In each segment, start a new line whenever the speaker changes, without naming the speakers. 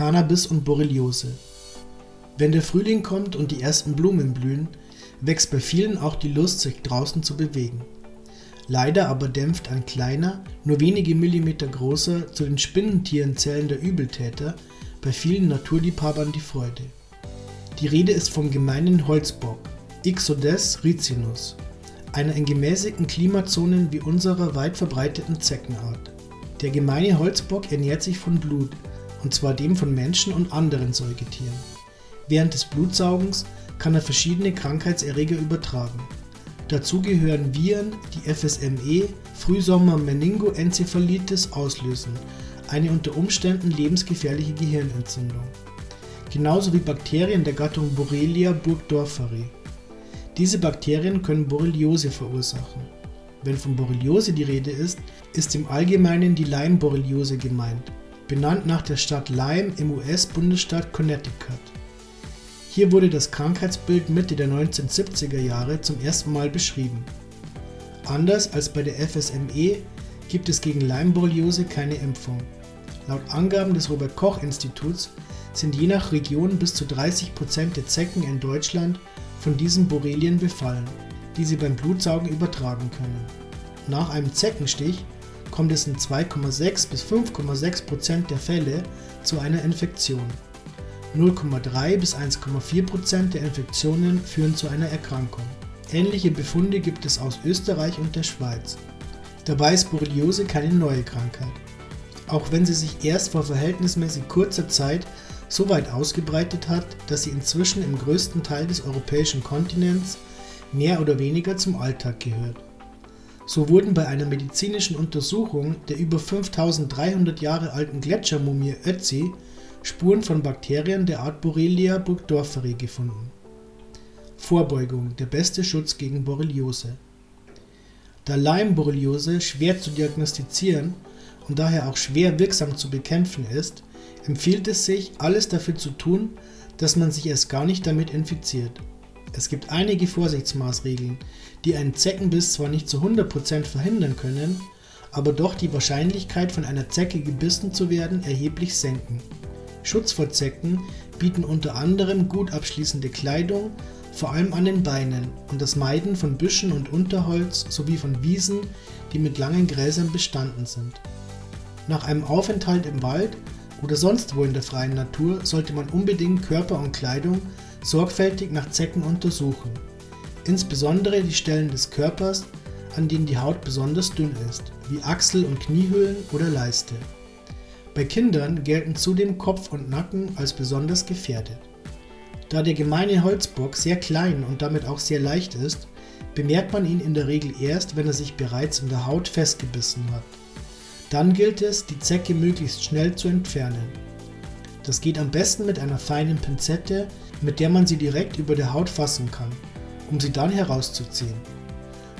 Cannabis und Borreliose. Wenn der Frühling kommt und die ersten Blumen blühen, wächst bei vielen auch die Lust, sich draußen zu bewegen. Leider aber dämpft ein kleiner, nur wenige Millimeter großer, zu den Spinnentieren zählender Übeltäter bei vielen Naturliebhabern die Freude. Die Rede ist vom gemeinen Holzbock, Ixodes ricinus, einer in gemäßigten Klimazonen wie unserer weit verbreiteten Zeckenart. Der gemeine Holzbock ernährt sich von Blut, und zwar dem von Menschen und anderen Säugetieren. Während des Blutsaugens kann er verschiedene Krankheitserreger übertragen. Dazu gehören Viren, die FSME, Frühsommer-Meningoenzephalitis auslösen, eine unter Umständen lebensgefährliche Gehirnentzündung. Genauso wie Bakterien der Gattung Borrelia burgdorferi. Diese Bakterien können Borreliose verursachen. Wenn von Borreliose die Rede ist, ist im Allgemeinen die Lyme-Borreliose gemeint, benannt nach der Stadt Lyme im US-Bundesstaat Connecticut. Hier wurde das Krankheitsbild Mitte der 1970er Jahre zum ersten Mal beschrieben. Anders als bei der FSME gibt es gegen Lyme-Borreliose keine Impfung. Laut Angaben des Robert Koch Instituts sind je nach Region bis zu 30 Prozent der Zecken in Deutschland von diesen Borrelien befallen, die sie beim Blutsaugen übertragen können. Nach einem Zeckenstich kommt es in 2,6 bis 5,6 Prozent der Fälle zu einer Infektion. 0,3 bis 1,4 Prozent der Infektionen führen zu einer Erkrankung. Ähnliche Befunde gibt es aus Österreich und der Schweiz. Dabei ist Borreliose keine neue Krankheit. Auch wenn sie sich erst vor verhältnismäßig kurzer Zeit so weit ausgebreitet hat, dass sie inzwischen im größten Teil des europäischen Kontinents mehr oder weniger zum Alltag gehört. So wurden bei einer medizinischen Untersuchung der über 5300 Jahre alten Gletschermumie Ötzi Spuren von Bakterien der Art Borrelia burgdorferi gefunden. Vorbeugung: Der beste Schutz gegen Borreliose. Da Lyme-Borreliose schwer zu diagnostizieren und daher auch schwer wirksam zu bekämpfen ist, empfiehlt es sich, alles dafür zu tun, dass man sich erst gar nicht damit infiziert. Es gibt einige Vorsichtsmaßregeln, die einen Zeckenbiss zwar nicht zu 100% verhindern können, aber doch die Wahrscheinlichkeit von einer Zecke gebissen zu werden erheblich senken. Schutz vor Zecken bieten unter anderem gut abschließende Kleidung, vor allem an den Beinen, und das Meiden von Büschen und Unterholz sowie von Wiesen, die mit langen Gräsern bestanden sind. Nach einem Aufenthalt im Wald oder sonst wo in der freien Natur sollte man unbedingt Körper und Kleidung sorgfältig nach Zecken untersuchen, insbesondere die Stellen des Körpers, an denen die Haut besonders dünn ist, wie Achsel- und Kniehöhlen oder Leiste. Bei Kindern gelten zudem Kopf und Nacken als besonders gefährdet. Da der Gemeine Holzbock sehr klein und damit auch sehr leicht ist, bemerkt man ihn in der Regel erst, wenn er sich bereits in der Haut festgebissen hat. Dann gilt es, die Zecke möglichst schnell zu entfernen. Das geht am besten mit einer feinen Pinzette, mit der man sie direkt über der Haut fassen kann, um sie dann herauszuziehen.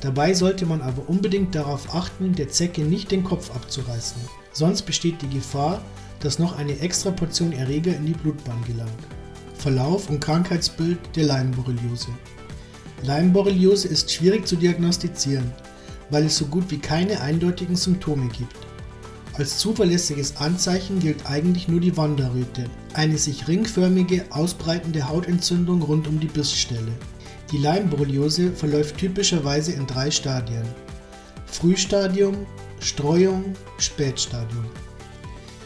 Dabei sollte man aber unbedingt darauf achten, der Zecke nicht den Kopf abzureißen sonst besteht die Gefahr, dass noch eine extra Portion Erreger in die Blutbahn gelangt. Verlauf und Krankheitsbild der Leimborreliose. Leimborreliose ist schwierig zu diagnostizieren, weil es so gut wie keine eindeutigen Symptome gibt. Als zuverlässiges Anzeichen gilt eigentlich nur die Wanderröte, eine sich ringförmige, ausbreitende Hautentzündung rund um die Bissstelle. Die Leimborreliose verläuft typischerweise in drei Stadien. Frühstadium, Streuung, Spätstadium.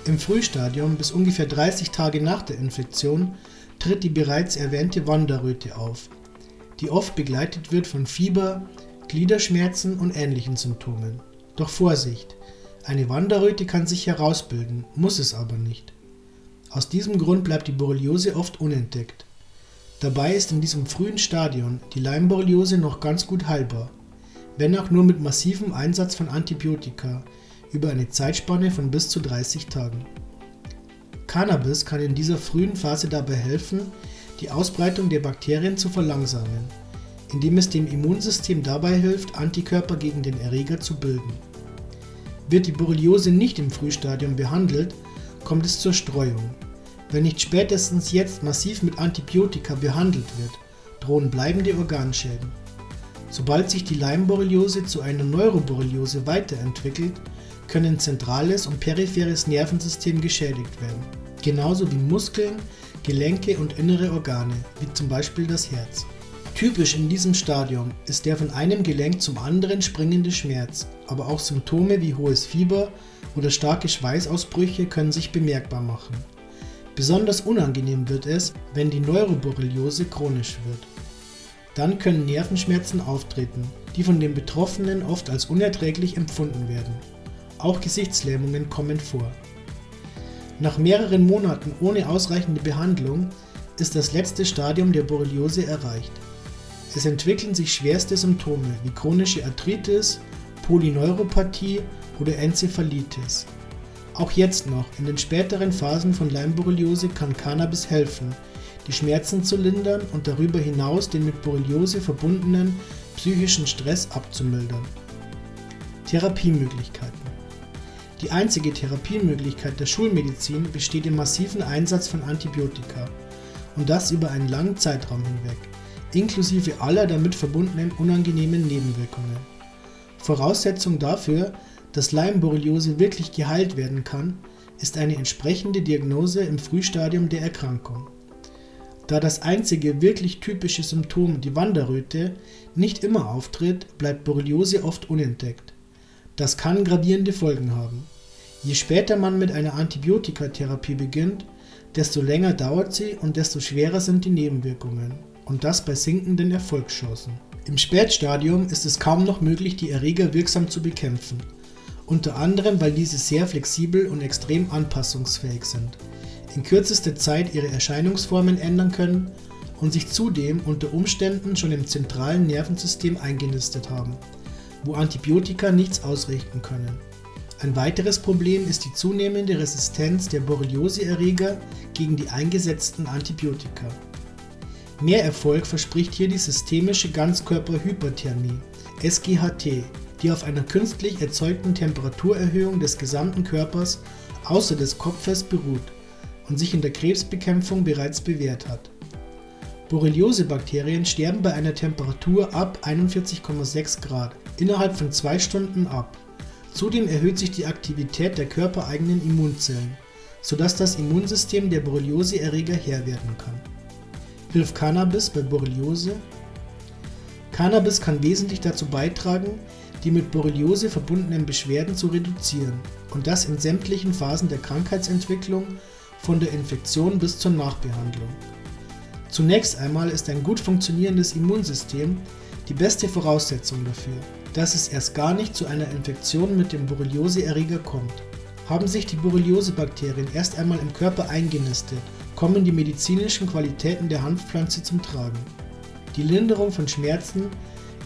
Im Frühstadium bis ungefähr 30 Tage nach der Infektion tritt die bereits erwähnte Wanderröte auf, die oft begleitet wird von Fieber, Gliederschmerzen und ähnlichen Symptomen. Doch Vorsicht, eine Wanderröte kann sich herausbilden, muss es aber nicht. Aus diesem Grund bleibt die Borreliose oft unentdeckt. Dabei ist in diesem frühen Stadion die Leimborreliose noch ganz gut heilbar wenn auch nur mit massivem Einsatz von Antibiotika über eine Zeitspanne von bis zu 30 Tagen. Cannabis kann in dieser frühen Phase dabei helfen, die Ausbreitung der Bakterien zu verlangsamen, indem es dem Immunsystem dabei hilft, Antikörper gegen den Erreger zu bilden. Wird die Borreliose nicht im Frühstadium behandelt, kommt es zur Streuung. Wenn nicht spätestens jetzt massiv mit Antibiotika behandelt wird, drohen bleibende Organschäden. Sobald sich die Leimborreliose zu einer Neuroborreliose weiterentwickelt, können zentrales und peripheres Nervensystem geschädigt werden. genauso wie Muskeln, Gelenke und innere Organe, wie zum Beispiel das Herz. Typisch in diesem Stadium ist der von einem Gelenk zum anderen springende Schmerz, aber auch Symptome wie hohes Fieber oder starke Schweißausbrüche können sich bemerkbar machen. Besonders unangenehm wird es, wenn die Neuroborreliose chronisch wird. Dann können Nervenschmerzen auftreten, die von den Betroffenen oft als unerträglich empfunden werden. Auch Gesichtslähmungen kommen vor. Nach mehreren Monaten ohne ausreichende Behandlung ist das letzte Stadium der Borreliose erreicht. Es entwickeln sich schwerste Symptome wie chronische Arthritis, Polyneuropathie oder Enzephalitis. Auch jetzt noch, in den späteren Phasen von Leimborreliose, kann Cannabis helfen, die Schmerzen zu lindern und darüber hinaus den mit Borreliose verbundenen psychischen Stress abzumildern. Therapiemöglichkeiten Die einzige Therapiemöglichkeit der Schulmedizin besteht im massiven Einsatz von Antibiotika und das über einen langen Zeitraum hinweg, inklusive aller damit verbundenen unangenehmen Nebenwirkungen. Voraussetzung dafür, dass Leimborreliose wirklich geheilt werden kann, ist eine entsprechende Diagnose im Frühstadium der Erkrankung. Da das einzige wirklich typische Symptom, die Wanderröte, nicht immer auftritt, bleibt Borreliose oft unentdeckt. Das kann gravierende Folgen haben. Je später man mit einer Antibiotikatherapie beginnt, desto länger dauert sie und desto schwerer sind die Nebenwirkungen. Und das bei sinkenden Erfolgschancen. Im Spätstadium ist es kaum noch möglich, die Erreger wirksam zu bekämpfen. Unter anderem, weil diese sehr flexibel und extrem anpassungsfähig sind in kürzester Zeit ihre Erscheinungsformen ändern können und sich zudem unter Umständen schon im zentralen Nervensystem eingenistet haben, wo Antibiotika nichts ausrichten können. Ein weiteres Problem ist die zunehmende Resistenz der Borreliose-Erreger gegen die eingesetzten Antibiotika. Mehr Erfolg verspricht hier die systemische Ganzkörperhyperthermie, SGHT, die auf einer künstlich erzeugten Temperaturerhöhung des gesamten Körpers außer des Kopfes beruht und sich in der Krebsbekämpfung bereits bewährt hat. Borreliose-Bakterien sterben bei einer Temperatur ab 41,6 Grad innerhalb von zwei Stunden ab. Zudem erhöht sich die Aktivität der körpereigenen Immunzellen, sodass das Immunsystem der Borreliose-Erreger Herr werden kann. Hilft Cannabis bei Borreliose? Cannabis kann wesentlich dazu beitragen, die mit Borreliose verbundenen Beschwerden zu reduzieren und das in sämtlichen Phasen der Krankheitsentwicklung von der Infektion bis zur Nachbehandlung. Zunächst einmal ist ein gut funktionierendes Immunsystem die beste Voraussetzung dafür, dass es erst gar nicht zu einer Infektion mit dem Borreliose-Erreger kommt. Haben sich die Borreliose-Bakterien erst einmal im Körper eingenistet, kommen die medizinischen Qualitäten der Hanfpflanze zum Tragen. Die Linderung von Schmerzen,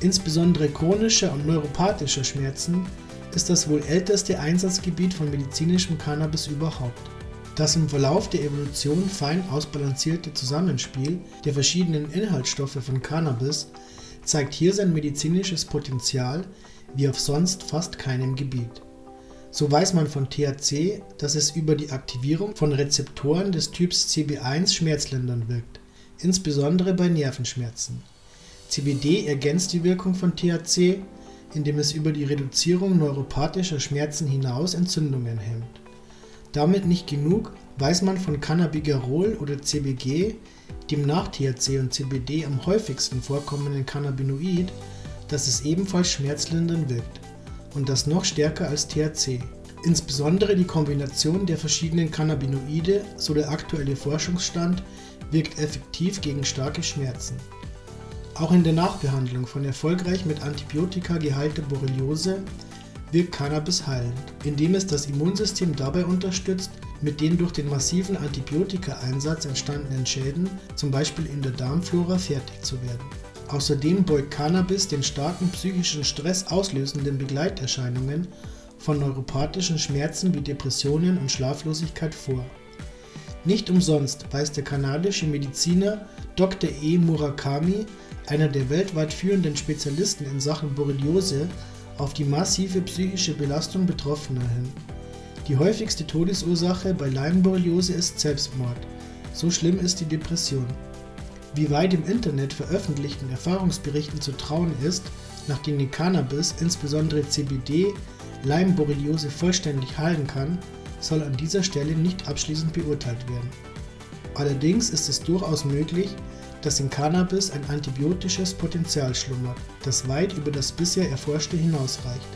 insbesondere chronischer und neuropathischer Schmerzen, ist das wohl älteste Einsatzgebiet von medizinischem Cannabis überhaupt. Das im Verlauf der Evolution fein ausbalancierte Zusammenspiel der verschiedenen Inhaltsstoffe von Cannabis zeigt hier sein medizinisches Potenzial wie auf sonst fast keinem Gebiet. So weiß man von THC, dass es über die Aktivierung von Rezeptoren des Typs CB1 schmerzlindernd wirkt, insbesondere bei Nervenschmerzen. CBD ergänzt die Wirkung von THC, indem es über die Reduzierung neuropathischer Schmerzen hinaus Entzündungen hemmt. Damit nicht genug, weiß man von Cannabigerol oder CBG, dem nach THC und CBD am häufigsten vorkommenden Cannabinoid, dass es ebenfalls schmerzlindernd wirkt und das noch stärker als THC. Insbesondere die Kombination der verschiedenen Cannabinoide, so der aktuelle Forschungsstand, wirkt effektiv gegen starke Schmerzen. Auch in der Nachbehandlung von erfolgreich mit Antibiotika geheilter Borreliose wirkt Cannabis heilend, indem es das Immunsystem dabei unterstützt, mit den durch den massiven Antibiotikaeinsatz entstandenen Schäden, zum Beispiel in der Darmflora, fertig zu werden. Außerdem beugt Cannabis den starken psychischen Stress auslösenden Begleiterscheinungen von neuropathischen Schmerzen wie Depressionen und Schlaflosigkeit vor. Nicht umsonst weist der kanadische Mediziner Dr. E. Murakami, einer der weltweit führenden Spezialisten in Sachen Borreliose, auf die massive psychische Belastung Betroffener hin. Die häufigste Todesursache bei Leimborreliose ist Selbstmord. So schlimm ist die Depression. Wie weit im Internet veröffentlichten Erfahrungsberichten zu trauen ist, nach denen Cannabis, insbesondere CBD, Leimborreliose vollständig heilen kann, soll an dieser Stelle nicht abschließend beurteilt werden. Allerdings ist es durchaus möglich, dass in Cannabis ein antibiotisches Potenzial schlummert, das weit über das bisher Erforschte hinausreicht.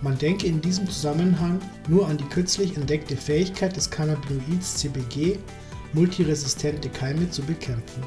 Man denke in diesem Zusammenhang nur an die kürzlich entdeckte Fähigkeit des Cannabinoids CBG, multiresistente Keime zu bekämpfen